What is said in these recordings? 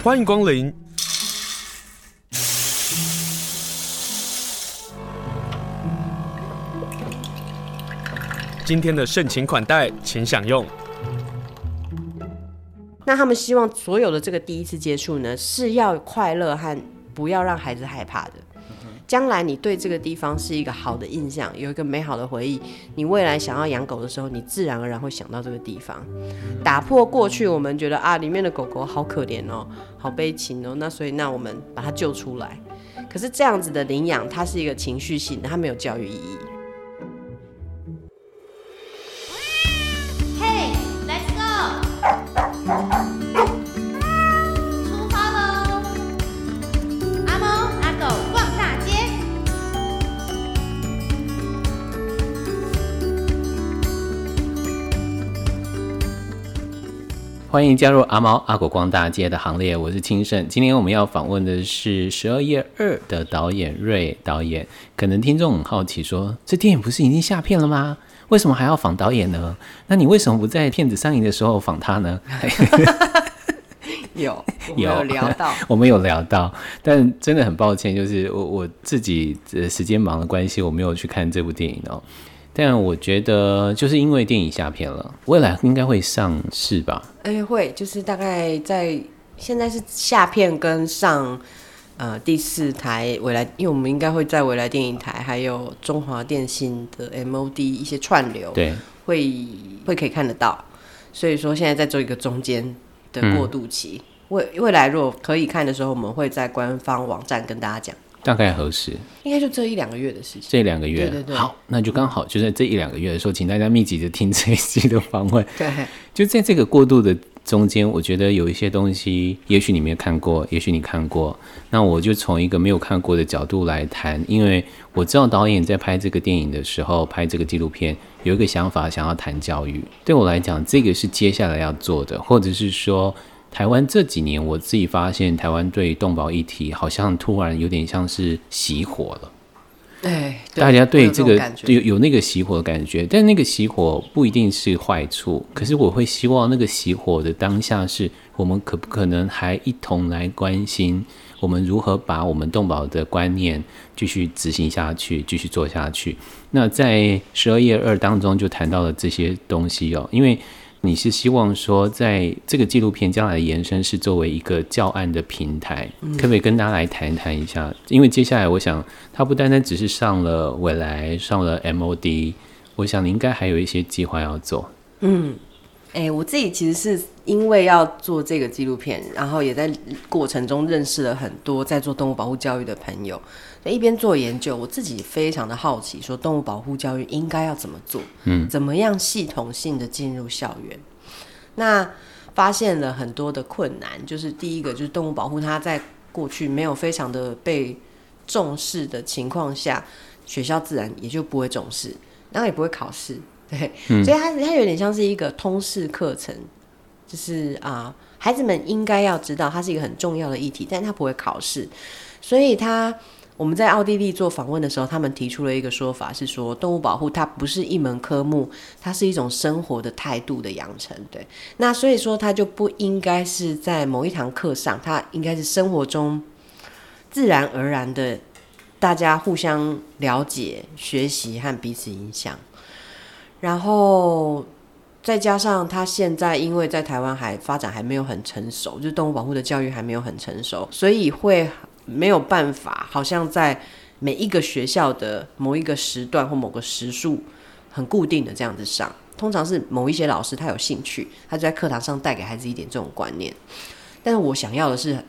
欢迎光临。今天的盛情款待，请享用。那他们希望所有的这个第一次接触呢，是要快乐和不要让孩子害怕的。将来你对这个地方是一个好的印象，有一个美好的回忆，你未来想要养狗的时候，你自然而然会想到这个地方。打破过去我们觉得啊，里面的狗狗好可怜哦，好悲情哦，那所以那我们把它救出来。可是这样子的领养，它是一个情绪性的，它没有教育意义。欢迎加入阿猫阿狗逛大街的行列，我是清盛。今天我们要访问的是《十二夜二》的导演瑞导演。可能听众很好奇说，说这电影不是已经下片了吗？为什么还要访导演呢？那你为什么不在片子上映的时候访他呢？有有聊到，我们有聊到，但真的很抱歉，就是我我自己的时间忙的关系，我没有去看这部电影哦。但我觉得，就是因为电影下片了，未来应该会上市吧？哎、欸，会，就是大概在现在是下片跟上呃第四台未来，因为我们应该会在未来电影台，还有中华电信的 MOD 一些串流，对，会会可以看得到。所以说现在在做一个中间的过渡期，未、嗯、未来如果可以看的时候，我们会在官方网站跟大家讲。大概何时？应该就这一两个月的事情。这两个月，对对对，好，那就刚好就在这一两个月的时候，请大家密集的听这一期的访问。对，就在这个过渡的中间，我觉得有一些东西，也许你没有看过，也许你看过。那我就从一个没有看过的角度来谈，因为我知道导演在拍这个电影的时候，拍这个纪录片，有一个想法，想要谈教育。对我来讲，这个是接下来要做的，或者是说。台湾这几年，我自己发现，台湾对动保议题好像突然有点像是熄火了。对，大家对这个有有那个熄火的感觉，但那个熄火不一定是坏处。可是我会希望那个熄火的当下，是我们可不可能还一同来关心，我们如何把我们动保的观念继续执行下去，继续做下去。那在十二页二当中就谈到了这些东西哦，因为。你是希望说，在这个纪录片将来的延伸是作为一个教案的平台，嗯、可不可以跟大家来谈谈一下？因为接下来我想，它不单单只是上了未来，上了 MOD，我想你应该还有一些计划要做。嗯，哎、欸，我自己其实是因为要做这个纪录片，然后也在过程中认识了很多在做动物保护教育的朋友。一边做研究，我自己非常的好奇，说动物保护教育应该要怎么做？嗯，怎么样系统性的进入校园？那发现了很多的困难，就是第一个就是动物保护，它在过去没有非常的被重视的情况下，学校自然也就不会重视，然后也不会考试，对，嗯、所以它它有点像是一个通识课程，就是啊，孩子们应该要知道它是一个很重要的议题，但它不会考试，所以它。我们在奥地利做访问的时候，他们提出了一个说法，是说动物保护它不是一门科目，它是一种生活的态度的养成。对，那所以说它就不应该是在某一堂课上，它应该是生活中自然而然的，大家互相了解、学习和彼此影响。然后再加上它现在因为在台湾还发展还没有很成熟，就是动物保护的教育还没有很成熟，所以会。没有办法，好像在每一个学校的某一个时段或某个时数很固定的这样子上，通常是某一些老师他有兴趣，他就在课堂上带给孩子一点这种观念。但是我想要的是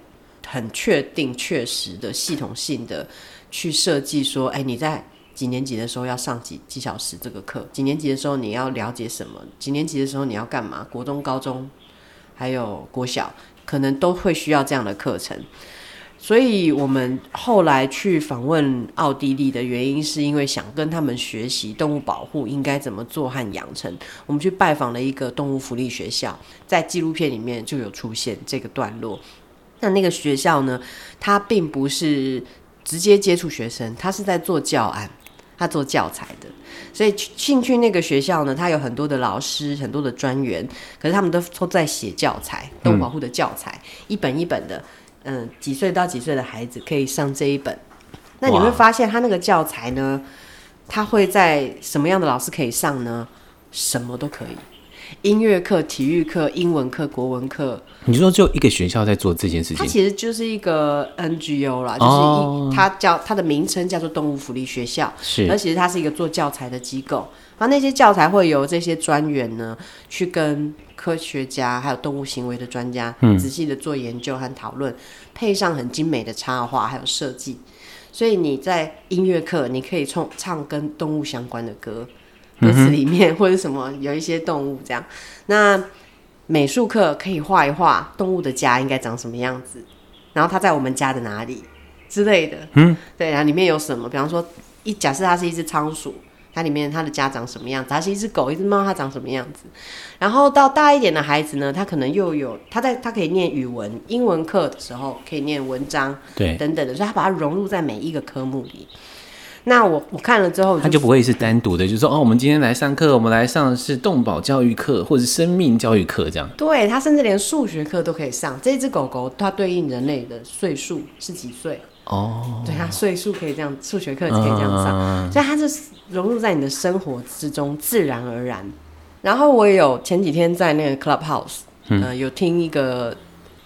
很确定、确实的、系统性的去设计，说，哎，你在几年级的时候要上几几小时这个课？几年级的时候你要了解什么？几年级的时候你要干嘛？国中、高中还有国小，可能都会需要这样的课程。所以我们后来去访问奥地利的原因，是因为想跟他们学习动物保护应该怎么做和养成。我们去拜访了一个动物福利学校，在纪录片里面就有出现这个段落。那那个学校呢，它并不是直接接触学生，它是在做教案。他做教材的。所以进去那个学校呢，他有很多的老师，很多的专员，可是他们都都在写教材，动物保护的教材，一本一本的。嗯，几岁到几岁的孩子可以上这一本？那你会发现他那个教材呢，他会在什么样的老师可以上呢？什么都可以。音乐课、体育课、英文课、国文课，你说就一个学校在做这件事情？它其实就是一个 NGO 啦，就是一，它叫它的名称叫做动物福利学校，是，而其实它是一个做教材的机构，然后那些教材会由这些专员呢去跟科学家还有动物行为的专家仔细的做研究和讨论，嗯，配上很精美的插画还有设计，所以你在音乐课你可以唱唱跟动物相关的歌。歌词里面或者什么有一些动物这样，那美术课可以画一画动物的家应该长什么样子，然后它在我们家的哪里之类的，嗯，对，然后里面有什么？比方说一假设它是一只仓鼠，它里面它的家长什么样子？它是一只狗、一只猫，它长什么样子？然后到大一点的孩子呢，他可能又有他在他可以念语文、英文课的时候可以念文章，对，等等的，所以他把它融入在每一个科目里。那我我看了之后，他就不会是单独的，就是说哦，我们今天来上课，我们来上的是动保教育课或者生命教育课这样。对，他甚至连数学课都可以上。这只狗狗它对应人类的岁数是几岁？哦，对，它岁数可以这样，数学课可以这样上，嗯、所以它是融入在你的生活之中，自然而然。然后我也有前几天在那个 Clubhouse，嗯、呃，有听一个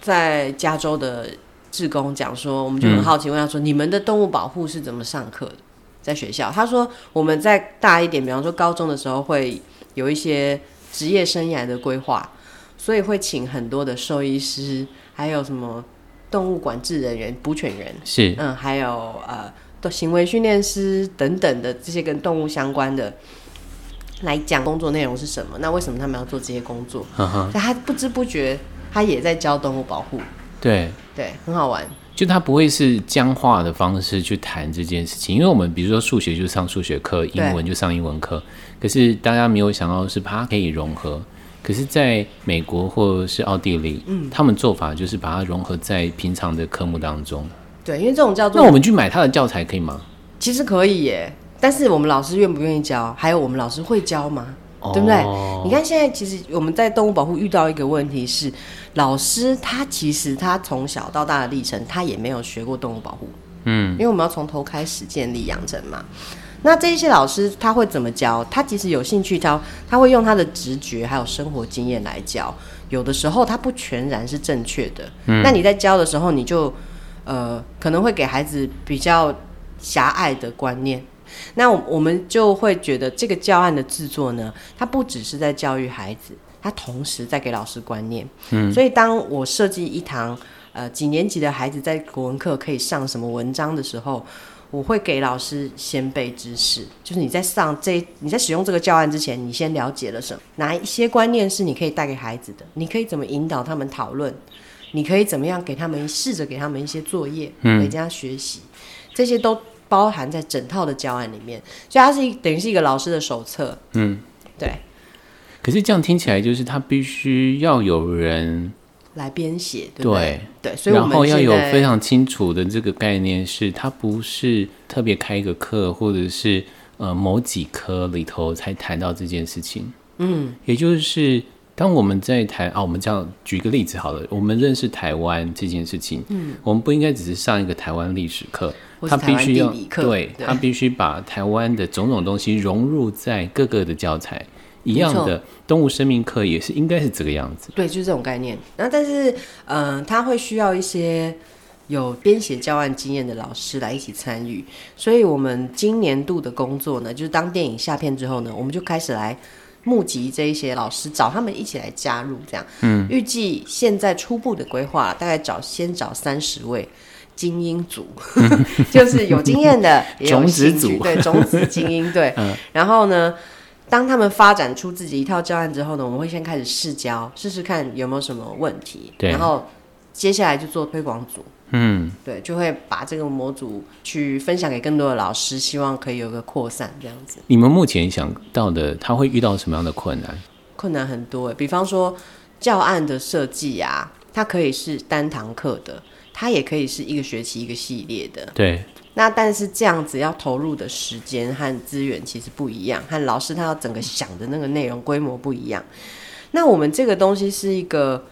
在加州的志工讲说，我们就很好奇问他说，嗯、你们的动物保护是怎么上课的？在学校，他说我们在大一点，比方说高中的时候，会有一些职业生涯的规划，所以会请很多的兽医师，还有什么动物管制人员、捕犬员，是嗯，还有呃的行为训练师等等的这些跟动物相关的来讲工作内容是什么？那为什么他们要做这些工作？所以他不知不觉他也在教动物保护，对对，很好玩。就他不会是僵化的方式去谈这件事情，因为我们比如说数学就上数学课，英文就上英文课，可是大家没有想到的是它可以融合。可是在美国或是奥地利，嗯，他们做法就是把它融合在平常的科目当中。对，因为这种叫做……那我们去买他的教材可以吗？其实可以耶，但是我们老师愿不愿意教？还有我们老师会教吗？对不对？哦、你看现在其实我们在动物保护遇到一个问题是，老师他其实他从小到大的历程，他也没有学过动物保护，嗯，因为我们要从头开始建立养成嘛。那这些老师他会怎么教？他其实有兴趣教，他会用他的直觉还有生活经验来教。有的时候他不全然是正确的，嗯，那你在教的时候，你就呃可能会给孩子比较狭隘的观念。那我们就会觉得这个教案的制作呢，它不只是在教育孩子，它同时在给老师观念。嗯，所以当我设计一堂呃几年级的孩子在国文课可以上什么文章的时候，我会给老师先备知识，就是你在上这你在使用这个教案之前，你先了解了什么，哪一些观念是你可以带给孩子的，你可以怎么引导他们讨论，你可以怎么样给他们试着给他们一些作业，回家学习，这些都。包含在整套的教案里面，所以它是一等于是一个老师的手册。嗯，对。可是这样听起来，就是他必须要有人来编写，对对，对，所以然后要有非常清楚的这个概念，是他不是特别开一个课，或者是呃某几科里头才谈到这件事情。嗯，也就是当我们在台啊，我们这样举个例子好了，我们认识台湾这件事情，嗯，我们不应该只是上一个台湾历史课。他必须要对，对他必须把台湾的种种东西融入在各个的教材一样的动物生命课也是应该是这个样子。对，就是这种概念。那但是，嗯、呃，他会需要一些有编写教案经验的老师来一起参与。所以我们今年度的工作呢，就是当电影下片之后呢，我们就开始来募集这一些老师，找他们一起来加入。这样，嗯，预计现在初步的规划大概找先找三十位。精英组 就是有经验的，也有兴趣，种子组，对，种子精英对。嗯、然后呢，当他们发展出自己一套教案之后呢，我们会先开始试教，试试看有没有什么问题。对。然后接下来就做推广组。嗯。对，就会把这个模组去分享给更多的老师，希望可以有个扩散这样子。你们目前想到的，他会遇到什么样的困难？困难很多，比方说教案的设计啊。它可以是单堂课的，它也可以是一个学期一个系列的。对。那但是这样子要投入的时间和资源其实不一样，和老师他要整个想的那个内容规模不一样。那我们这个东西是一个，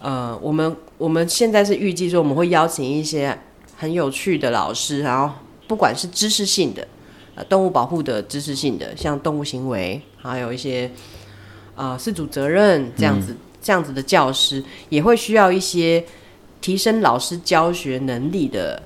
呃，我们我们现在是预计说我们会邀请一些很有趣的老师，然后不管是知识性的，呃，动物保护的知识性的，像动物行为，还有一些，啊，饲主责任这样子、嗯、这样子的教师，也会需要一些提升老师教学能力的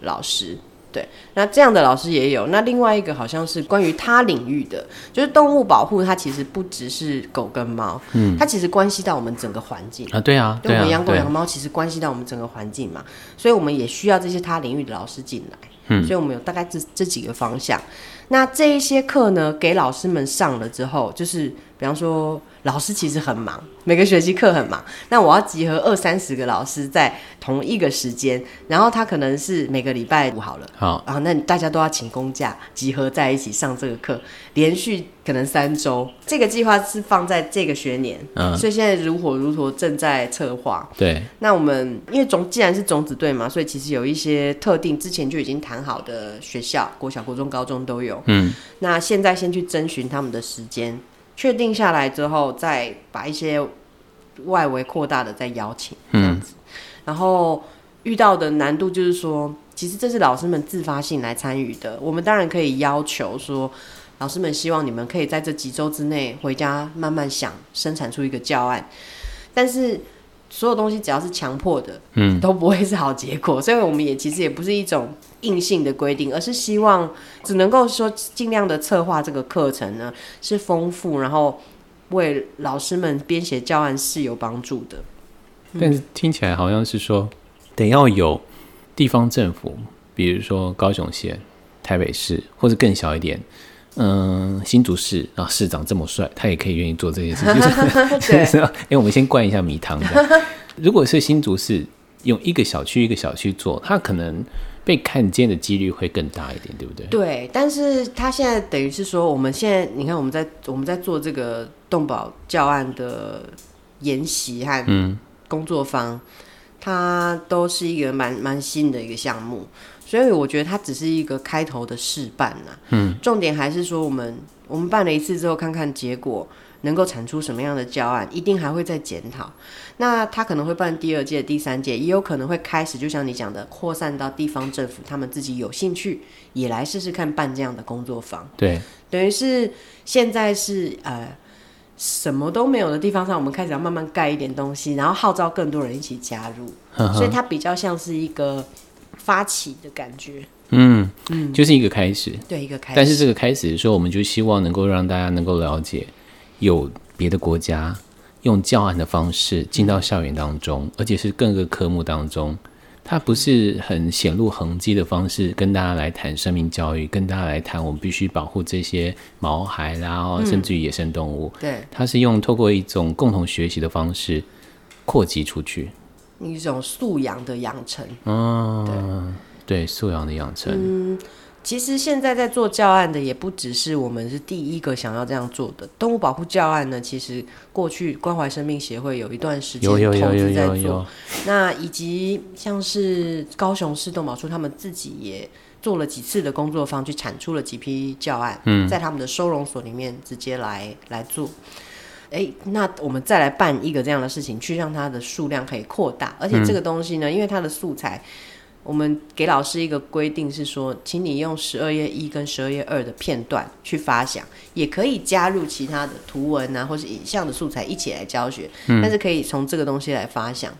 老师。对，那这样的老师也有。那另外一个好像是关于他领域的，就是动物保护，它其实不只是狗跟猫，嗯，它其实关系到我们整个环境啊。对啊，对啊，我们养狗养猫其实关系到我们整个环境嘛，所以我们也需要这些他领域的老师进来。嗯，所以我们有大概这这几个方向。那这一些课呢，给老师们上了之后，就是比方说。老师其实很忙，每个学期课很忙。那我要集合二三十个老师在同一个时间，然后他可能是每个礼拜五好了，好，然后那大家都要请公假，集合在一起上这个课，连续可能三周。这个计划是放在这个学年，嗯，所以现在如火如荼正在策划。对，那我们因为种既然是种子队嘛，所以其实有一些特定之前就已经谈好的学校，国小、国中、高中都有。嗯，那现在先去征询他们的时间。确定下来之后，再把一些外围扩大的再邀请这样子，嗯，然后遇到的难度就是说，其实这是老师们自发性来参与的。我们当然可以要求说，老师们希望你们可以在这几周之内回家慢慢想，生产出一个教案，但是。所有东西只要是强迫的，嗯，都不会是好结果。所以我们也其实也不是一种硬性的规定，而是希望只能够说尽量的策划这个课程呢是丰富，然后为老师们编写教案是有帮助的。但是听起来好像是说，得要有地方政府，比如说高雄县、台北市，或者更小一点。嗯，新竹市啊，市长这么帅，他也可以愿意做这件事情。就是，哎、欸，我们先灌一下米汤。如果是新竹市用一个小区一个小区做，他可能被看见的几率会更大一点，对不对？对，但是他现在等于是说，我们现在你看，我们在我们在做这个动保教案的研习和工作坊，嗯、它都是一个蛮蛮新的一个项目。所以我觉得它只是一个开头的试办呐，嗯，重点还是说我们我们办了一次之后，看看结果能够产出什么样的教案，一定还会再检讨。那他可能会办第二届、第三届，也有可能会开始，就像你讲的，扩散到地方政府，他们自己有兴趣也来试试看办这样的工作坊。对，等于是现在是呃什么都没有的地方上，我们开始要慢慢盖一点东西，然后号召更多人一起加入，呵呵，所以它比较像是一个。发起的感觉，嗯嗯，就是一个开始，对，一个开始。但是这个开始的时候，我们就希望能够让大家能够了解，有别的国家用教案的方式进到校园当中，而且是各个科目当中，它不是很显露痕迹的方式跟大家来谈生命教育，跟大家来谈我们必须保护这些毛孩啦，甚至于野生动物。嗯、对，它是用透过一种共同学习的方式扩及出去。一种素养的养成，嗯，对，对，素养的养成。嗯，其实现在在做教案的也不只是我们是第一个想要这样做的。动物保护教案呢，其实过去关怀生命协会有一段时间投资在做，那以及像是高雄市动保处他们自己也做了几次的工作坊，去产出了几批教案，嗯，在他们的收容所里面直接来来做。哎、欸，那我们再来办一个这样的事情，去让它的数量可以扩大。而且这个东西呢，嗯、因为它的素材，我们给老师一个规定是说，请你用十二页一跟十二页二的片段去发想，也可以加入其他的图文啊，或是影像的素材一起来教学。嗯、但是可以从这个东西来发想，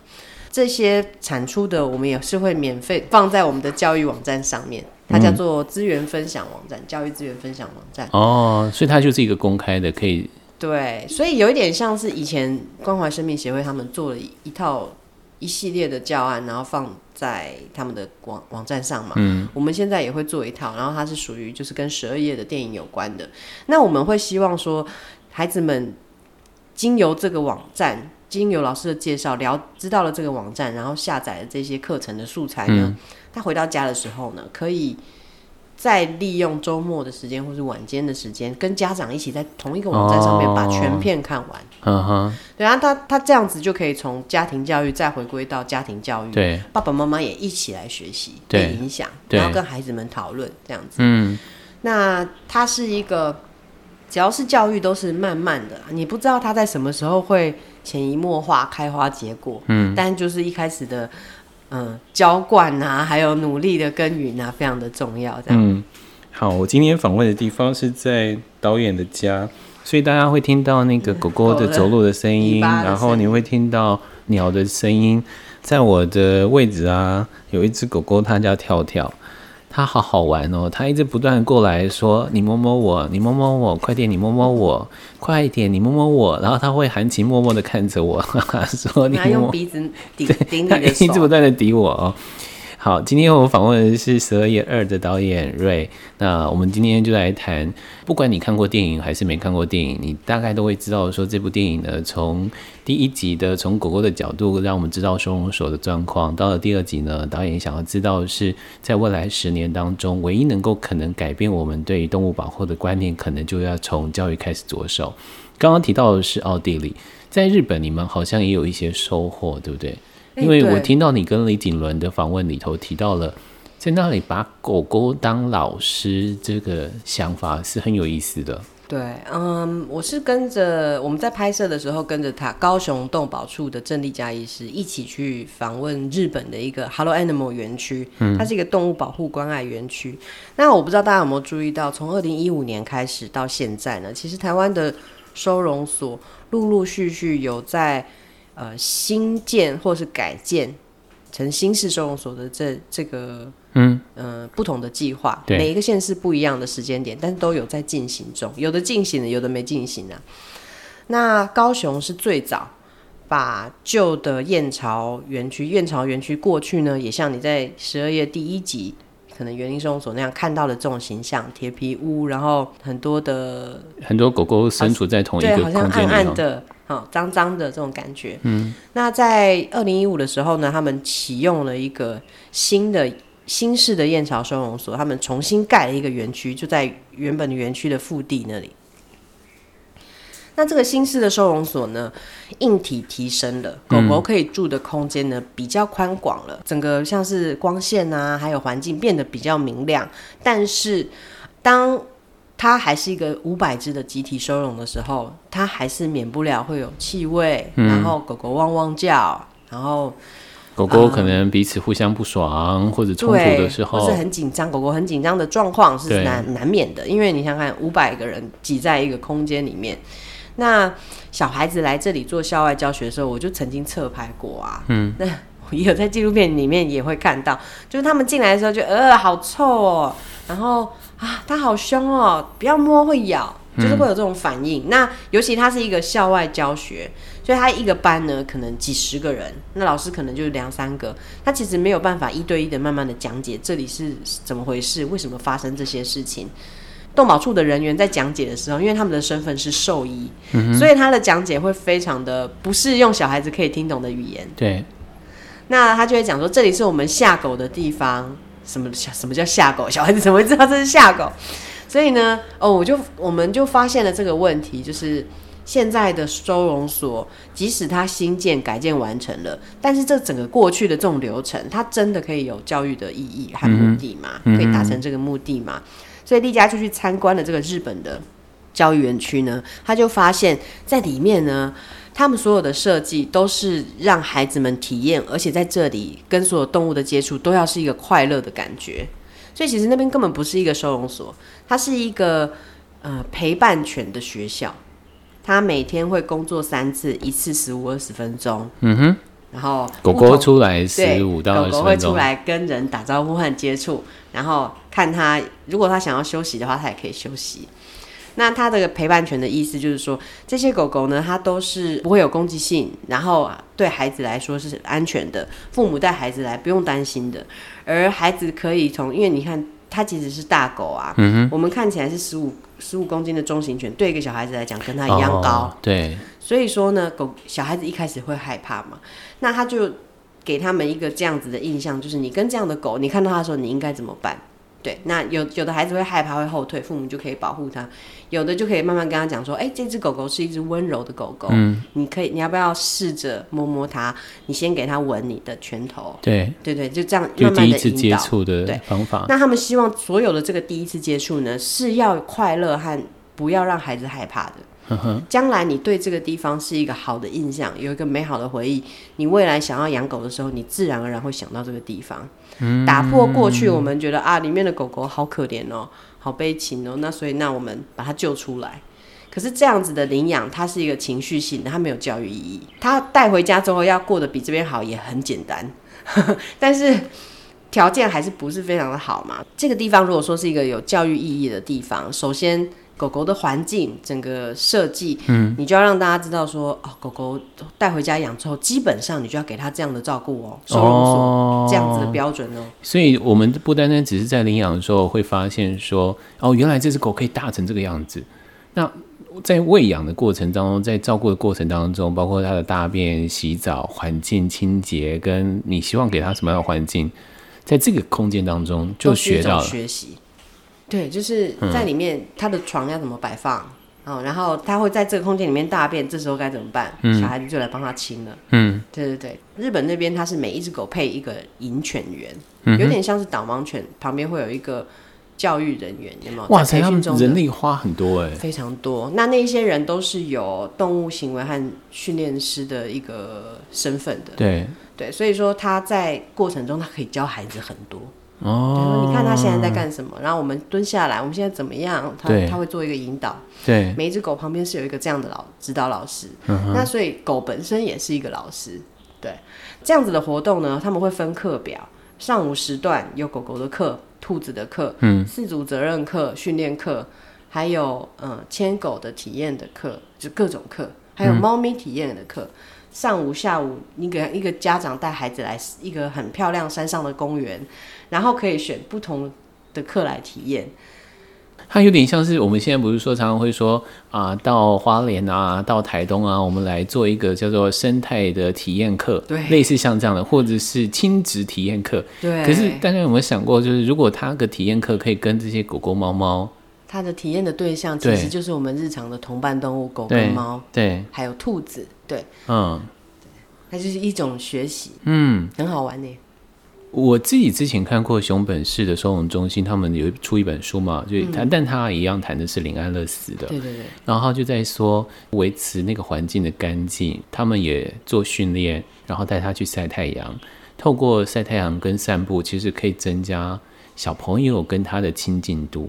这些产出的我们也是会免费放在我们的教育网站上面，它叫做资源分享网站，嗯、教育资源分享网站。哦，所以它就是一个公开的，可以。对，所以有一点像是以前关怀生命协会他们做了一套一系列的教案，然后放在他们的网网站上嘛。嗯，我们现在也会做一套，然后它是属于就是跟十二页的电影有关的。那我们会希望说，孩子们经由这个网站，经由老师的介绍，了知道了这个网站，然后下载了这些课程的素材呢，嗯，他回到家的时候呢，可以。再利用周末的时间或是晚间的时间，跟家长一起在同一个网站上面把全片看完。嗯哼，对啊，他他这样子就可以从家庭教育再回归到家庭教育。对，爸爸妈妈也一起来学习，被影响，然后跟孩子们讨论这样子。嗯，那他是一个，只要是教育都是慢慢的，你不知道他在什么时候会潜移默化开花结果。嗯，但就是一开始的。嗯，浇灌啊，还有努力的耕耘啊，非常的重要。这样，嗯，好，我今天访问的地方是在导演的家，所以大家会听到那个狗狗的走路的声音，音，然后你会听到鸟的声音。在我的位置啊，有一只狗狗，它叫跳跳。他好好玩哦，他一直不断过来说：“你摸摸我，你摸摸我，快点，你摸摸我，快一点，你摸摸我。”然后他会含情脉脉的看着我，哈 哈说：“你摸摸。”用鼻子顶 顶你的手，一直不断的抵我哦。好，今天我访问的是《十二夜二》的导演瑞。那我们今天就来谈，不管你看过电影还是没看过电影，你大概都会知道说这部电影呢，从第一集的从狗狗的角度，让我们知道收容所的状况。到了第二集呢，导演想要知道是在未来十年当中，唯一能够可能改变我们对于动物保护的观念，可能就要从教育开始着手。刚刚提到的是奥地利，在日本你们好像也有一些收获，对不对？因为我听到你跟李景伦的访问里头提到了，在那里把狗狗当老师，这个想法是很有意思的。对，嗯，我是跟着我们在拍摄的时候，跟着他高雄动保处的郑丽佳医师一起去访问日本的一个 Hello Animal 园区，嗯，它是一个动物保护关爱园区。那我不知道大家有没有注意到，从二零一五年开始到现在呢，其实台湾的收容所陆陆续续有在。呃，新建或是改建成新式收容所的这这个，嗯呃，不同的计划，每一个县市不一样的时间点，但是都有在进行中，有的进行了，有的没进行啊。那高雄是最早把旧的燕巢园区，燕巢园区过去呢，也像你在十二月第一集可能园林收容所那样看到的这种形象，铁皮屋，然后很多的很多狗狗身处在同一个空间里，好像暗暗的。哦，脏脏的这种感觉。嗯，那在二零一五的时候呢，他们启用了一个新的新式的燕巢收容所，他们重新盖了一个园区，就在原本的园区的腹地那里。那这个新式的收容所呢，硬体提升了，狗狗可以住的空间呢比较宽广了，整个像是光线啊，还有环境变得比较明亮。但是当它还是一个五百只的集体收容的时候，它还是免不了会有气味，嗯，然后狗狗汪汪叫，然后狗狗可能彼此互相不爽，嗯、或者冲突的时候，或是很紧张，狗狗很紧张的状况是难难免的，因为你想看五百个人挤在一个空间里面，那小孩子来这里做校外教学的时候，我就曾经侧拍过啊，嗯，那也有在纪录片里面也会看到，就是他们进来的时候就呃好臭哦，然后。啊，它好凶哦！不要摸，会咬，就是会有这种反应。嗯、那尤其它是一个校外教学，所以它一个班呢，可能几十个人，那老师可能就是两三个，他其实没有办法一对一的慢慢的讲解这里是怎么回事，为什么发生这些事情。动保处的人员在讲解的时候，因为他们的身份是兽医、嗯，所以他的讲解会非常的不是用小孩子可以听懂的语言。对，那他就会讲说，这里是我们下狗的地方。什么什么叫下狗？小孩子怎么会知道这是下狗？所以呢，哦，我就我们就发现了这个问题，就是现在的收容所，即使它新建改建完成了，但是这整个过去的这种流程，它真的可以有教育的意义和目的吗？嗯、可以达成这个目的吗？所以丽佳就去参观了这个日本的教育园区呢，他就发现，在里面呢。他们所有的设计都是让孩子们体验，而且在这里跟所有动物的接触都要是一个快乐的感觉。所以其实那边根本不是一个收容所，它是一个呃陪伴犬的学校。他每天会工作三次，一次十五二十分钟。嗯哼。然后狗狗出来十五到二十分钟。狗狗会出来跟人打招呼和接触，然后看他如果他想要休息的话，他也可以休息。那它的陪伴犬的意思就是说，这些狗狗呢，它都是不会有攻击性，然后对孩子来说是安全的，父母带孩子来不用担心的，而孩子可以从，因为你看它其实是大狗啊，嗯、我们看起来是十五十五公斤的中型犬，对一个小孩子来讲跟它一样高，哦，对，所以说呢，狗小孩子一开始会害怕嘛，那他就给他们一个这样子的印象，就是你跟这样的狗，你看到它的时候，你应该怎么办？对，那有有的孩子会害怕，会后退，父母就可以保护他；有的就可以慢慢跟他讲说：“哎、欸，这只狗狗是一只温柔的狗狗，嗯，你可以，你要不要试着摸摸它？你先给它闻你的拳头，对，对对，就这样慢慢的引导。就第一次接触的方法。那他们希望所有的这个第一次接触呢，是要快乐和不要让孩子害怕的。将来你对这个地方是一个好的印象，有一个美好的回忆，你未来想要养狗的时候，你自然而然会想到这个地方。嗯，打破过去我们觉得啊，里面的狗狗好可怜哦，好悲情哦，那所以那我们把它救出来。可是这样子的领养，它是一个情绪性的，它没有教育意义。它带回家之后要过得比这边好也很简单，但是条件还是不是非常的好嘛。这个地方如果说是一个有教育意义的地方，首先。狗狗的环境，整个设计，嗯，你就要让大家知道说，哦，狗狗带回家养之后，基本上你就要给它这样的照顾哦，收容所这样子的标准哦。所以，我们不单单只是在领养的时候会发现说，哦，原来这只狗可以大成这个样子。那在喂养的过程当中，在照顾的过程当中，包括它的大便、洗澡、环境清洁，跟你希望给它什么样的环境，在这个空间当中就学到了学习。对，就是在里面，他的床要怎么摆放，嗯，哦，然后他会在这个空间里面大便，这时候该怎么办？嗯，小孩子就来帮他清了。嗯，对对对，日本那边他是每一只狗配一个引犬员，嗯，有点像是导盲犬，旁边会有一个教育人员，有没有？哇塞，他们人力花很多哎，非常多。那那些人都是有动物行为和训练师的一个身份的。对对，所以说他在过程中他可以教孩子很多。哦，你看他现在在干什么？然后我们蹲下来，我们现在怎么样？他他会做一个引导。对，每一只狗旁边是有一个这样的老指导老师。嗯。那所以狗本身也是一个老师。对，这样子的活动呢，他们会分课表。上午时段有狗狗的课、兔子的课、嗯，饲主责任课、训练课，还有嗯牵狗的体验的课，就各种课，还有猫咪体验的课。嗯上午、下午，你给一个家长带孩子来一个很漂亮山上的公园，然后可以选不同的课来体验。它有点像是我们现在不是说常常会说啊，到花莲啊，到台东啊，我们来做一个叫做生态的体验课，对，类似像这样的，或者是亲子体验课。对。可是大家有没有想过，就是如果他的体验课可以跟这些狗狗、猫猫，他的体验的对象其实就是我们日常的同伴动物，狗跟猫，对，还有兔子。对，嗯，它就是一种学习，嗯，很好玩呢。我自己之前看过熊本市的收容中心，他们有出一本书嘛，就谈、嗯，但他一样谈的是林安乐死的，对对对。然后就在说维持那个环境的干净，他们也做训练，然后带他去晒太阳，透过晒太阳跟散步，其实可以增加小朋友跟他的亲近度。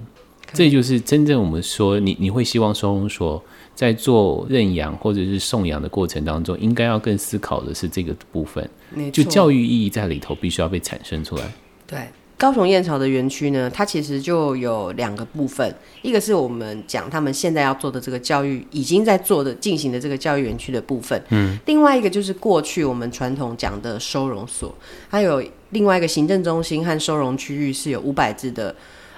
这就是真正我们说，你你会希望收容所。在做认养或者是送养的过程当中，应该要更思考的是这个部分，就教育意义在里头必须要被产生出来。对，高雄燕巢的园区呢，它其实就有两个部分，一个是我们讲他们现在要做的这个教育，已经在做的进行的这个教育园区的部分，嗯，另外一个就是过去我们传统讲的收容所，还有另外一个行政中心和收容区域是有五百只的。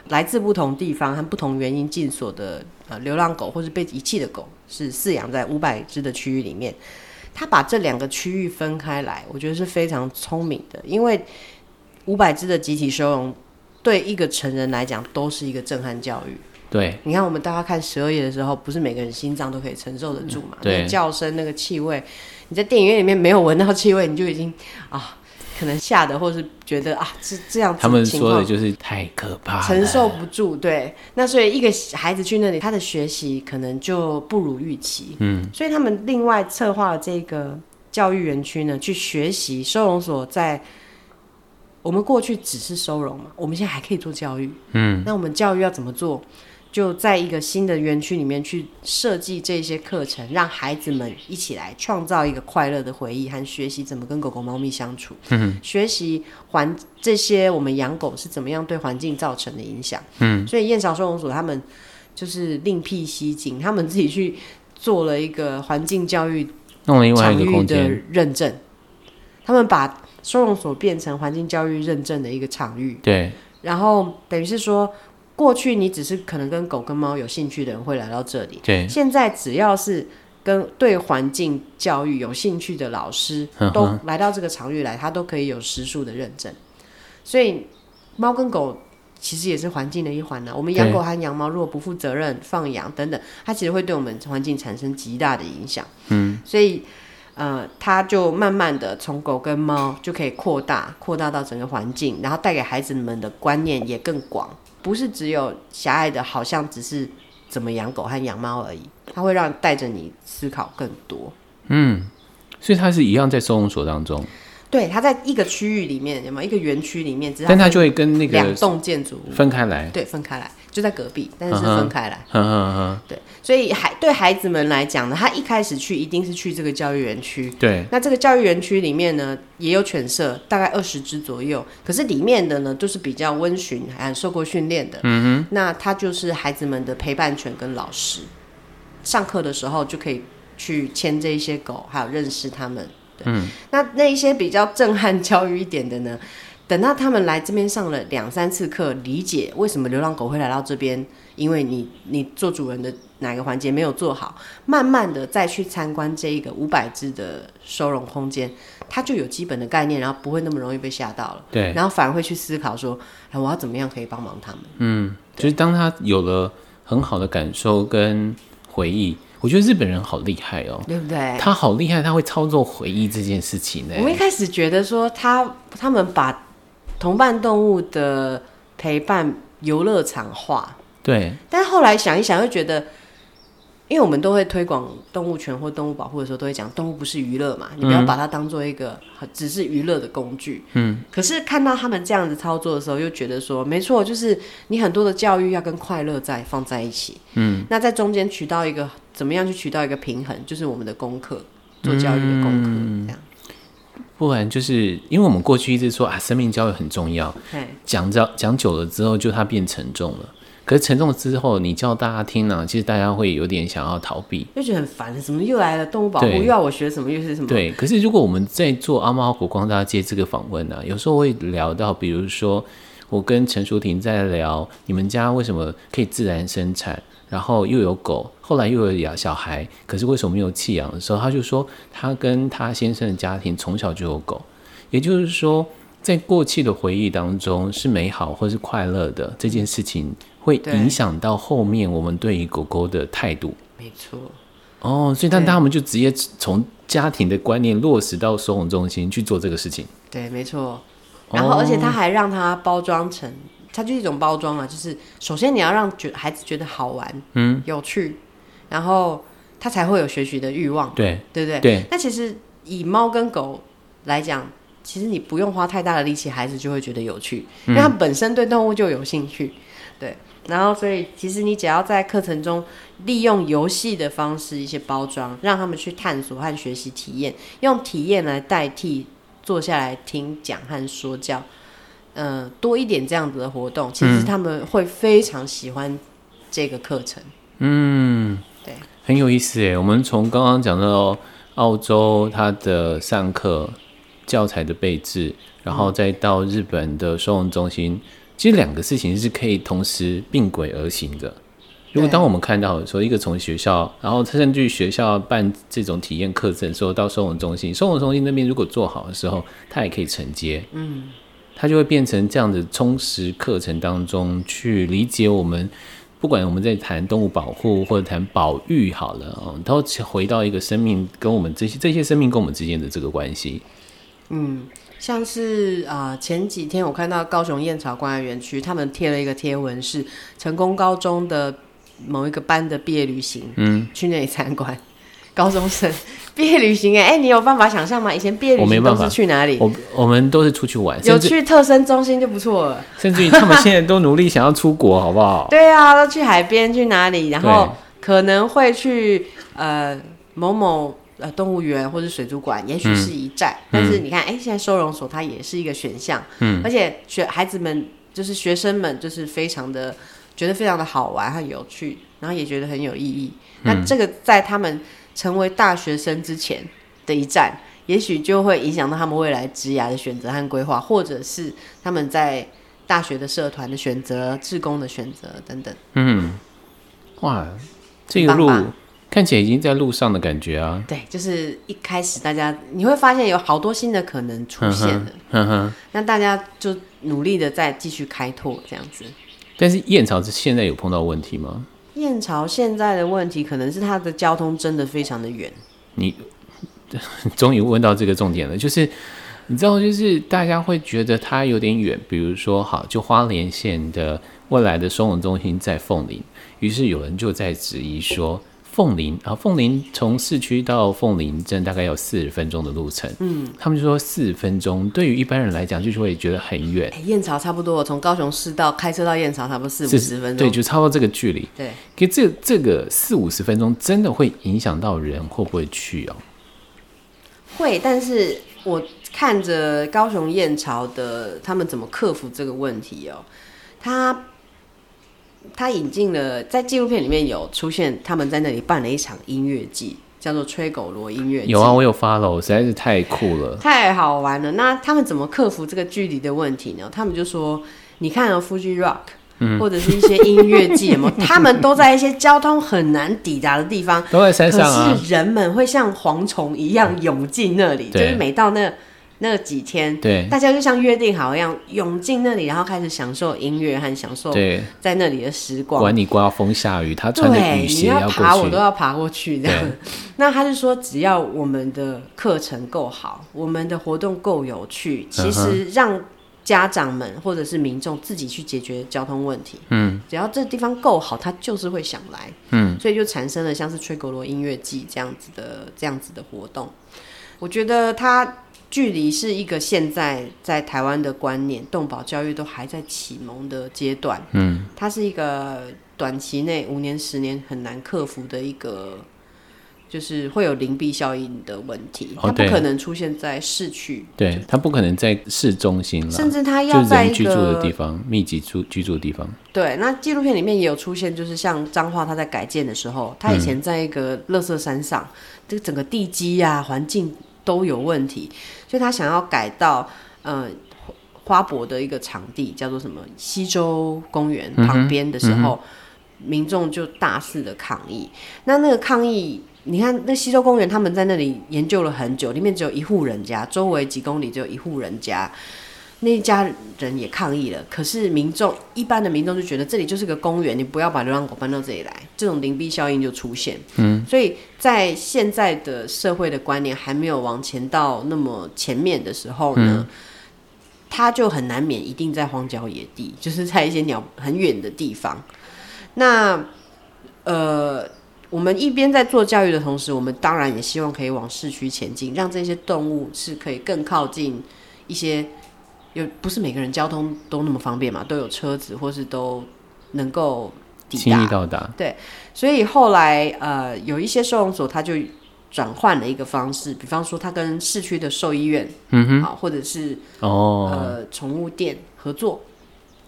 来自不同地方和不同原因进所的呃流浪狗或是被遗弃的狗，是饲养在五百只的区域里面。他把这两个区域分开来，我觉得是非常聪明的，因为五百只的集体收容对一个成人来讲都是一个震撼教育。对，你看我们大家看十二页的时候，不是每个人心脏都可以承受得住嘛？对，那叫声、那个气味，你在电影院里面没有闻到气味，你就已经啊。可能吓得，或是觉得啊，这这样子他们说的就是太可怕，承受不住。对，那所以一个孩子去那里，他的学习可能就不如预期。嗯，所以他们另外策划了这个教育园区呢，去学习收容所在我们过去只是收容嘛，我们现在还可以做教育。嗯，那我们教育要怎么做？就在一个新的园区里面去设计这些课程，让孩子们一起来创造一个快乐的回忆和学习怎么跟狗狗、猫咪相处。嗯，学习环这些我们养狗是怎么样对环境造成的影响。嗯，所以燕巢收容所他们就是另辟蹊径，他们自己去做了一个环境教育弄了另外一个空间的认证，他们把收容所变成环境教育认证的一个场域。对，然后等于是说。过去你只是可能跟狗跟猫有兴趣的人会来到这里，对。现在只要是跟对环境教育有兴趣的老师都来到这个场域来，他都可以有时数的认证。所以猫跟狗其实也是环境的一环呢、啊。我们养狗和养猫，如果不负责任放养等等，它其实会对我们环境产生极大的影响。嗯，所以呃，它就慢慢的从狗跟猫就可以扩大，扩大到整个环境，然后带给孩子们的观念也更广，不是只有狭隘的，好像只是怎么养狗和养猫而已。它会让带着你思考更多。嗯，所以它是一样在收容所当中。对，它在一个区域里面，有没有一个园区里面？但它就会跟那个两栋建筑分开来。对，分开来，就在隔壁，但是是分开来。嗯嗯嗯。对，所以孩对孩子们来讲呢，他一开始去一定是去这个教育园区。对。那这个教育园区里面呢，也有犬舍，大概二十只左右。可是里面的呢，都是比较温驯，还受过训练的。嗯哼。那他就是孩子们的陪伴犬跟老师，上课的时候就可以去牵这一些狗，还有认识他们。嗯，那那一些比较震撼教育一点的呢，等到他们来这边上了两三次课，理解为什么流浪狗会来到这边，因为你你做主人的哪个环节没有做好，慢慢的再去参观这一个五百只的收容空间，他就有基本的概念，然后不会那么容易被吓到了。对，然后反而会去思考说，哎，我要怎么样可以帮忙他们？嗯，就是当他有了很好的感受跟回忆。我觉得日本人好厉害哦，对不对？他好厉害，他会操作回忆这件事情呢。我们一开始觉得说他他们把同伴动物的陪伴游乐场化，对。但是后来想一想，又觉得。因为我们都会推广动物权或动物保护的时候，都会讲动物不是娱乐嘛，你不要把它当做一个只是娱乐的工具。嗯。可是看到他们这样子操作的时候，又觉得说，没错，就是你很多的教育要跟快乐在放在一起。嗯。那在中间取到一个怎么样去取到一个平衡，就是我们的功课，做教育的功课，嗯、这样。不然就是因为我们过去一直说啊，生命教育很重要。讲讲讲久了之后，就它变沉重了。可是沉重之后，你叫大家听呢、啊，其实大家会有点想要逃避，就觉得很烦，怎么又来了动物保护，又要我学什么，又是什么？对。可是如果我们在做阿猫阿狗光大街这个访问呢、啊，有时候会聊到，比如说我跟陈淑婷在聊，你们家为什么可以自然生产，然后又有狗，后来又有养小孩，可是为什么没有弃养的时候，他就说他跟他先生的家庭从小就有狗，也就是说，在过去的回忆当中是美好或是快乐的这件事情。会影响到后面我们对于狗狗的态度。没错。哦，所以但他们就直接从家庭的观念落实到收容中心去做这个事情。对，没错。然后，而且他还让它包装成，它就是一种包装啊，就是首先你要让觉孩子觉得好玩，嗯，有趣，然后他才会有学习的欲望。对，对不对？对。那其实以猫跟狗来讲，其实你不用花太大的力气，孩子就会觉得有趣，因为他本身对动物就有兴趣。对。然后，所以其实你只要在课程中利用游戏的方式，一些包装，让他们去探索和学习体验，用体验来代替坐下来听讲和说教，嗯、呃，多一点这样子的活动，其实他们会非常喜欢这个课程。嗯，对，很有意思诶。我们从刚刚讲到澳洲，它的上课教材的备制，然后再到日本的收容中心。其实两个事情是可以同时并轨而行的。如果当我们看到说一个从学校，然后甚至于学校办这种体验课程，说到收容中心，收容中心那边如果做好的时候，它也可以承接，嗯，它就会变成这样的充实课程当中去理解我们，不管我们在谈动物保护或者谈保育好了哦，都回到一个生命跟我们这些这些生命跟我们之间的这个关系，嗯。像是啊、呃，前几天我看到高雄燕巢关爱园区，他们贴了一个贴文，是成功高中的某一个班的毕业旅行，嗯，去那里参观高中生毕业旅行，哎，哎，你有办法想象吗？以前毕业旅行都是去哪里？我我们都是出去玩，有去特生中心就不错了。甚至于他们现在都努力想要出国，好不好？对啊，都去海边去哪里？然后可能会去呃某某。呃，动物园或者水族馆，也许是一站，嗯、但是你看，哎、欸，现在收容所它也是一个选项，嗯，而且学孩子们就是学生们就是非常的觉得非常的好玩和有趣，然后也觉得很有意义。嗯、那这个在他们成为大学生之前的一站，也许就会影响到他们未来职涯的选择和规划，或者是他们在大学的社团的选择、志工的选择等等。嗯，哇，这个路。看起来已经在路上的感觉啊。对，就是一开始大家你会发现有好多新的可能出现了，嗯哼，那大家就努力的再继续开拓这样子。但是燕巢现在有碰到问题吗？燕巢现在的问题可能是它的交通真的非常的远。你 终于问到这个重点了，就是。你知道，就是大家会觉得它有点远，比如说，好，就花莲县的未来的收容中心在凤林，于是有人就在质疑说，凤林啊，凤林从市区到凤林镇大概有四十分钟的路程，嗯，他们就说四十分钟对于一般人来讲就是会觉得很远。欸，燕巢差不多，从高雄市到开车到燕巢差不多四五十分钟，对，就差不多这个距离。对，可这这个四五十分钟真的会影响到人会不会去哦？会，但是我。看着高雄燕巢的他们怎么克服这个问题哦，他他引进了在纪录片里面有出现，他们在那里办了一场音乐季，叫做吹狗罗音乐季。有啊，我有 follow，实在是太酷了，太好玩了。那他们怎么克服这个距离的问题呢？他们就说，你看哦，Fuji Rock。或者是一些音乐季，嘛，他们都在一些交通很难抵达的地方，都在山上啊。可是人们会像蝗虫一样涌进那里，就是每到那那几天，对，大家就像约定好一样涌进那里，然后开始享受音乐和享受在那里的时光。管你刮风下雨，他穿着雨鞋要，你要爬，我都要爬过去这样。那他就说，只要我们的课程够好，我们的活动够有趣，其实让。家长们或者是民众自己去解决交通问题，嗯，只要这地方够好，他就是会想来，嗯，所以就产生了像是吹狗罗音乐季这样子的这样子的活动。我觉得它距离是一个现在在台湾的观念，动保教育都还在启蒙的阶段，嗯，它是一个短期内五年十年很难克服的一个。就是会有邻避效应的问题，它不可能出现在市区，对，它不可能在市中心了，甚至它要在人居住的地方，密集住居住的地方。对，那纪录片里面也有出现，就是像彰化，它在改建的时候，它以前在一个乐色山上，这、嗯、个整个地基呀、啊、环境都有问题，所以他想要改到呃花博的一个场地，叫做什么西洲公园旁边的时候，嗯、民众就大肆的抗议。那那个抗议。你看，那西洲公园，他们在那里研究了很久，里面只有一户人家，周围几公里只有一户人家，那家人也抗议了。可是民众一般的民众就觉得这里就是个公园，你不要把流浪狗搬到这里来，这种邻避效应就出现。嗯，所以在现在的社会的观念还没有往前到那么前面的时候呢，他就很难免一定在荒郊野地，就是在一些鸟很远的地方。那呃。我们一边在做教育的同时，我们当然也希望可以往市区前进，让这些动物是可以更靠近一些，有不是每个人交通都那么方便嘛，都有车子或是都能够抵达，轻易到达。对，所以后来呃有一些收容所，他就转换了一个方式，比方说他跟市区的兽医院，嗯哼，啊，或者是哦呃宠物店合作。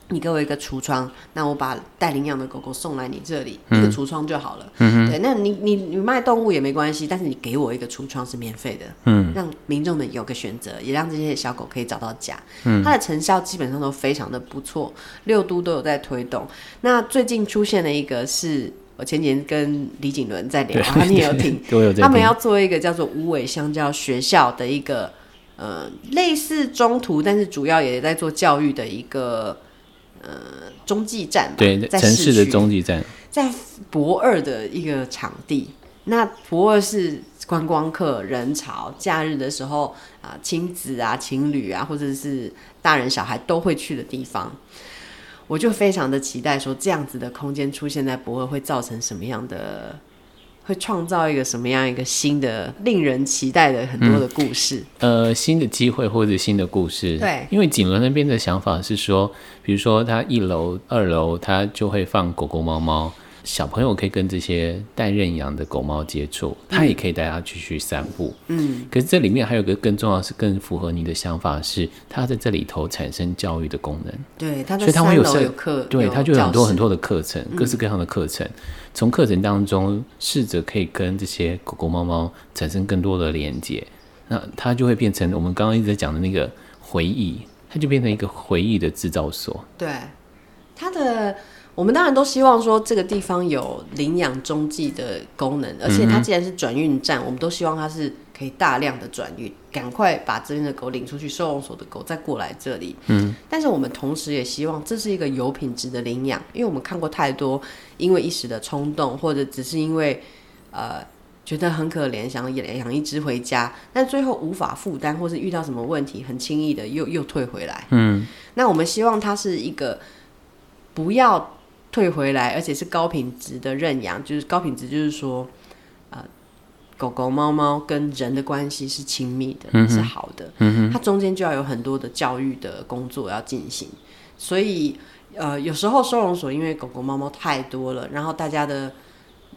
你给我一个橱窗，那我把带领养的狗狗送来你这里，嗯、一个橱窗就好了。嗯、对，那你你你卖动物也没关系，但是你给我一个橱窗是免费的，嗯，让民众们有个选择，也让这些小狗可以找到家。嗯，它的成效基本上都非常的不错，六都都有在推动。那最近出现了一个是我前年跟李景伦在聊，啊，你也有听，他们要做一个叫做无尾香蕉学校的一个呃类似中途，但是主要也在做教育的一个。呃，中继站嘛，对，在城市的中继站，在博二的一个场地。那博二是观光客人潮，假日的时候啊，亲子啊、情侣啊，或者是大人小孩都会去的地方。我就非常的期待，说这样子的空间出现在博二会造成什么样的。会创造一个什么样一个新的、令人期待的很多的故事？嗯、呃，新的机会或者新的故事。对，因为锦伦那边的想法是说，比如说他一楼、二楼，他就会放狗狗、猫猫。小朋友可以跟这些待认养的狗猫接触，他也可以带它继续散步。嗯，可是这里面还有个更重要，是更符合你的想法，是它在这里头产生教育的功能。对，它所以它会有课，对，它就有很多很多的课程，各式各样的课程。从课程当中试着可以跟这些狗狗猫猫产生更多的连接，那它就会变成我们刚刚一直在讲的那个回忆，它就变成一个回忆的制造所。对，它的。我们当然都希望说这个地方有领养中继的功能，而且它既然是转运站，我们都希望它是可以大量的转运，赶快把这边的狗领出去，收容所的狗再过来这里。嗯，但是我们同时也希望这是一个有品质的领养，因为我们看过太多因为一时的冲动，或者只是因为呃觉得很可怜，想养养一只回家，但最后无法负担，或是遇到什么问题，很轻易的又又退回来。嗯，那我们希望它是一个不要。退回来，而且是高品质的认养，就是高品质，就是说，呃，狗狗、猫猫跟人的关系是亲密的，嗯、是好的。它中间就要有很多的教育的工作要进行，所以，呃，有时候收容所因为狗狗、猫猫太多了，然后大家的。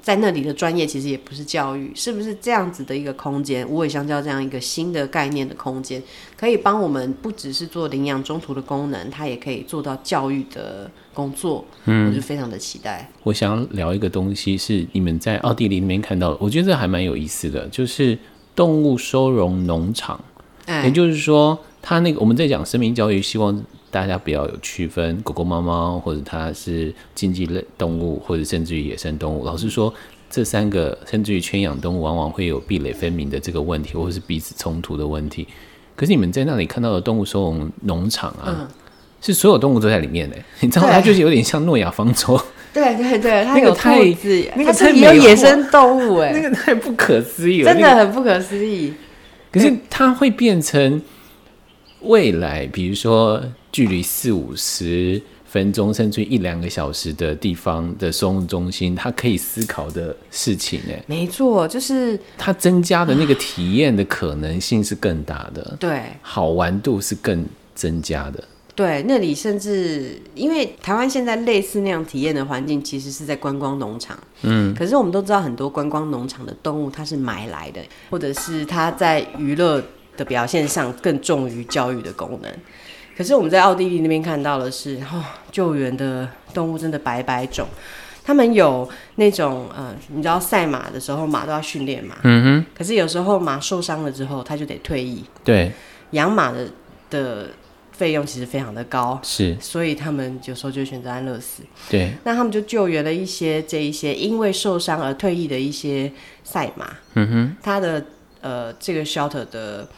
在那里的专业其实也不是教育，是不是这样子的一个空间？无尾香蕉这样一个新的概念的空间，可以帮我们不只是做领养中途的功能，它也可以做到教育的工作。嗯，我就非常的期待。我想聊一个东西，是你们在奥地利里面看到的，我觉得这还蛮有意思的，就是动物收容农场。哎，也就是说，它那个我们在讲生命教育，希望。大家不要有区分狗狗、猫猫，或者它是经济类动物，或者甚至于野生动物。老实说，这三个甚至于圈养动物，往往会有壁垒分明的这个问题，或者是彼此冲突的问题。可是你们在那里看到的动物收容农场啊，嗯、是所有动物都在里面的。你知道，它就是有点像诺亚方舟。对 对对，它有兔子，那个太有野生动物哎，那个太不可思议了，真的很不可思议。可是它会变成未来，比如说。距离四五十分钟，甚至一两个小时的地方的收容中心，它可以思考的事情，哎，没错，就是它增加的那个体验的可能性是更大的，对，好玩度是更增加的，对，那里甚至因为台湾现在类似那样体验的环境，其实是在观光农场，嗯，可是我们都知道很多观光农场的动物它是买来的，或者是它在娱乐的表现上更重于教育的功能。可是我们在奥地利那边看到的是，哦，救援的动物真的百百种。他们有那种，呃，你知道赛马的时候马都要训练嘛，嗯哼。可是有时候马受伤了之后，他就得退役。对。养马的的费用其实非常的高，是。所以他们有时候就选择安乐死。对。那他们就救援了一些这一些因为受伤而退役的一些赛马。嗯哼。他的呃这个 shelter 的，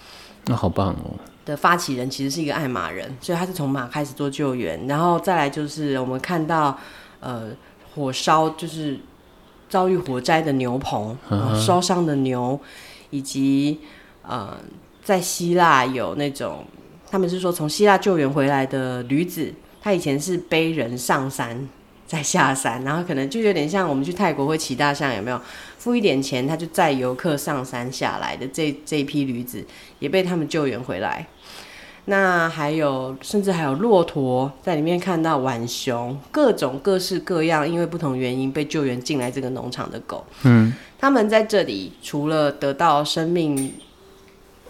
那好棒哦。的发起人其实是一个爱马人，所以他是从马开始做救援，然后再来就是我们看到，呃，火烧就是遭遇火灾的牛棚，烧伤的牛，以及呃，在希腊有那种，他们是说从希腊救援回来的驴子，他以前是背人上山。再下山，然后可能就有点像我们去泰国会骑大象，有没有？付一点钱，他就载游客上山下来的这这一批驴子，也被他们救援回来。那还有，甚至还有骆驼在里面看到浣熊，各种各式各样，因为不同原因被救援进来这个农场的狗，嗯，他们在这里除了得到生命。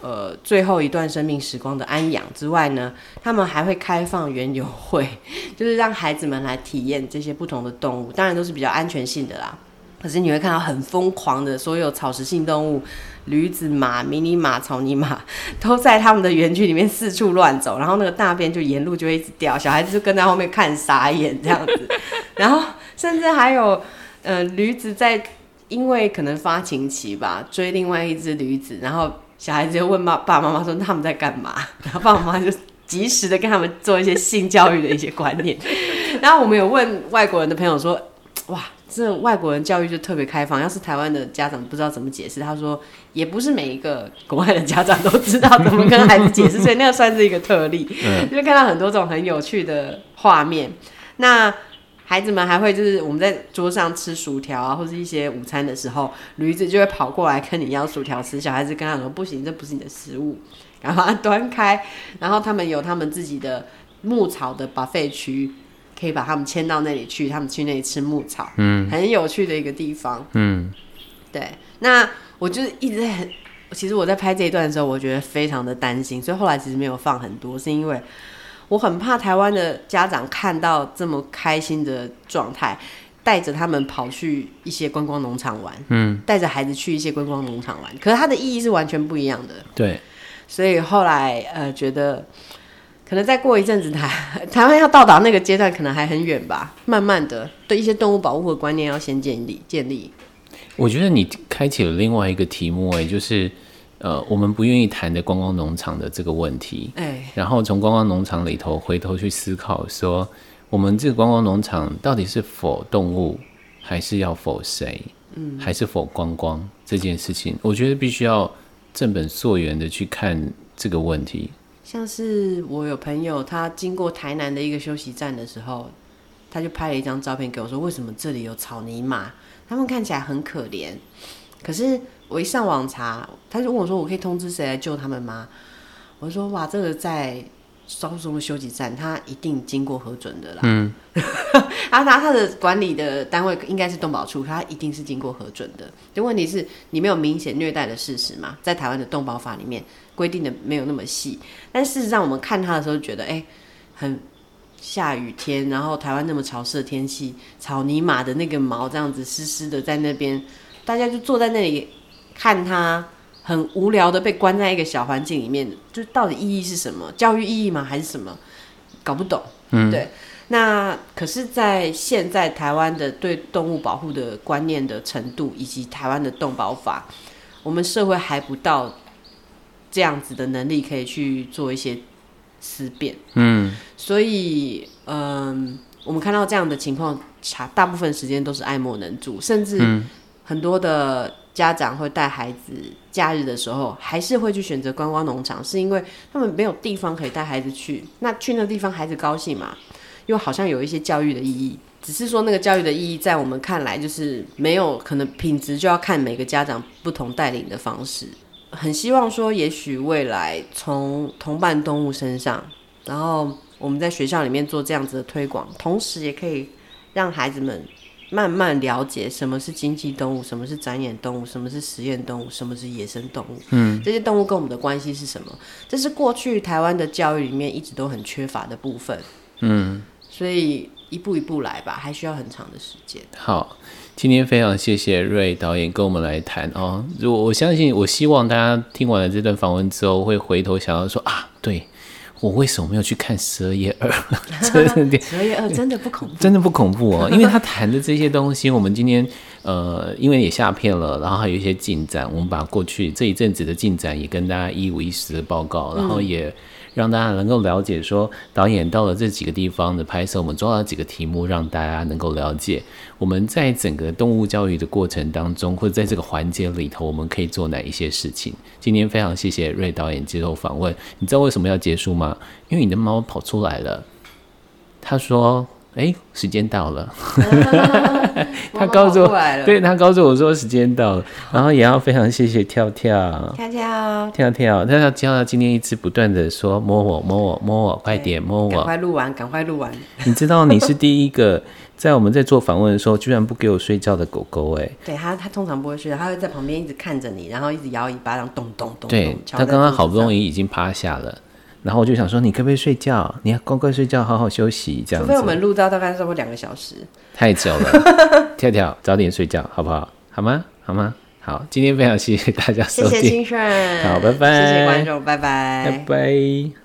呃，最后一段生命时光的安养之外呢，他们还会开放园游会，就是让孩子们来体验这些不同的动物，当然都是比较安全性的啦。可是你会看到很疯狂的所有草食性动物，驴子、马、迷你马、草泥马，都在他们的园区里面四处乱走，然后那个大便就沿路就会一直掉，小孩子就跟在后面看傻眼这样子，然后甚至还有呃驴子在因为可能发情期吧，追另外一只驴子，然后。小孩子就问爸爸妈妈说他们在干嘛，然后爸爸妈妈就及时的跟他们做一些性教育的一些观念。然后我们有问外国人的朋友说，哇，这外国人教育就特别开放。要是台湾的家长不知道怎么解释，他说也不是每一个国外的家长都知道怎么跟孩子解释，所以那个算是一个特例。嗯，就看到很多种很有趣的画面。那。孩子们还会就是我们在桌上吃薯条啊，或是一些午餐的时候，驴子就会跑过来跟你要薯条吃。小孩子跟他说：“不行，这不是你的食物。”然后把它端开，然后他们有他们自己的牧草的 buffet 区，可以把他们牵到那里去，他们去那里吃牧草。嗯，很有趣的一个地方。嗯，对。那我就是一直在很，其实我在拍这一段的时候，我觉得非常的担心，所以后来其实没有放很多，是因为。我很怕台湾的家长看到这么开心的状态，带着他们跑去一些观光农场玩，嗯，带着孩子去一些观光农场玩，可是它的意义是完全不一样的。对，所以后来呃觉得，可能再过一阵子台 台湾要到达那个阶段，可能还很远吧。慢慢的，对一些动物保护的观念要先建立建立。我觉得你开启了另外一个题目，哎，就是呃，我们不愿意谈的观光农场的这个问题。哎，然后从观光农场里头回头去思考，说我们这个观光农场到底是否动物，还是要否谁？嗯，还是否观光这件事情，我觉得必须要正本溯源的去看这个问题。像是我有朋友，他经过台南的一个休息站的时候，他就拍了一张照片给我，说：“为什么这里有草泥马？他们看起来很可怜。”可是我一上网查，他就问我说：“我可以通知谁来救他们吗？”我说：“哇，这个在。”招中的休息站，他一定经过核准的啦。嗯，他他他的管理的单位应该是动保处，他一定是经过核准的。就问题是，你没有明显虐待的事实嘛？在台湾的动保法里面规定的没有那么细，但事实上我们看他的时候觉得，哎、欸，很下雨天，然后台湾那么潮湿的天气，草泥马的那个毛这样子湿湿的在那边，大家就坐在那里看他。很无聊的被关在一个小环境里面，就到底意义是什么？教育意义吗？还是什么？搞不懂。嗯，对。那可是，在现在台湾的对动物保护的观念的程度，以及台湾的动保法，我们社会还不到这样子的能力，可以去做一些思辨。嗯，所以，嗯，我们看到这样的情况，大部分时间都是爱莫能助，甚至很多的。家长会带孩子假日的时候，还是会去选择观光农场，是因为他们没有地方可以带孩子去。那去那地方，孩子高兴嘛？又好像有一些教育的意义。只是说那个教育的意义，在我们看来，就是没有可能品质，就要看每个家长不同带领的方式。很希望说，也许未来从同伴动物身上，然后我们在学校里面做这样子的推广，同时也可以让孩子们。慢慢了解什么是经济动物，什么是展演动物，什么是实验动物，什么是野生动物。嗯，这些动物跟我们的关系是什么？这是过去台湾的教育里面一直都很缺乏的部分。嗯，所以一步一步来吧，还需要很长的时间。好，今天非常谢谢瑞导演跟我们来谈哦。如果我相信，我希望大家听完了这段访问之后，会回头想要说啊，对。我为什么没有去看 《十二夜二》？十二夜二真的不恐怖，真的不恐怖哦。因为他谈的这些东西，我们今天呃，因为也下片了，然后还有一些进展，我们把过去这一阵子的进展也跟大家一五一十的报告，然后也。嗯让大家能够了解，说导演到了这几个地方的拍摄，我们抓了几个题目，让大家能够了解我们在整个动物教育的过程当中，或者在这个环节里头，我们可以做哪一些事情。今天非常谢谢瑞导演接受访问。你知道为什么要结束吗？因为你的猫跑出来了，他说。哎、欸，时间到了，他告诉我，对，他告诉我说时间到了，然后也要非常谢谢跳跳，跳跳，跳跳，跳跳，跳跳今天一直不断的说摸我，摸我，摸我，快点摸我，赶快录完，赶快录完。你知道你是第一个 在我们在做访问的时候居然不给我睡觉的狗狗哎，对他，他通常不会睡觉，他会在旁边一直看着你，然后一直摇尾巴，然后咚咚咚咚。对，他刚刚好不容易已经趴下了。然后我就想说，你可不可以睡觉？你要乖乖睡觉，好好休息，这样子。除非我们录到大概差不多两个小时，太久了。跳跳，早点睡觉，好不好？好吗？好吗？好，今天非常谢谢大家收听，谢谢清顺，好，拜拜，谢谢观众，拜拜，拜拜。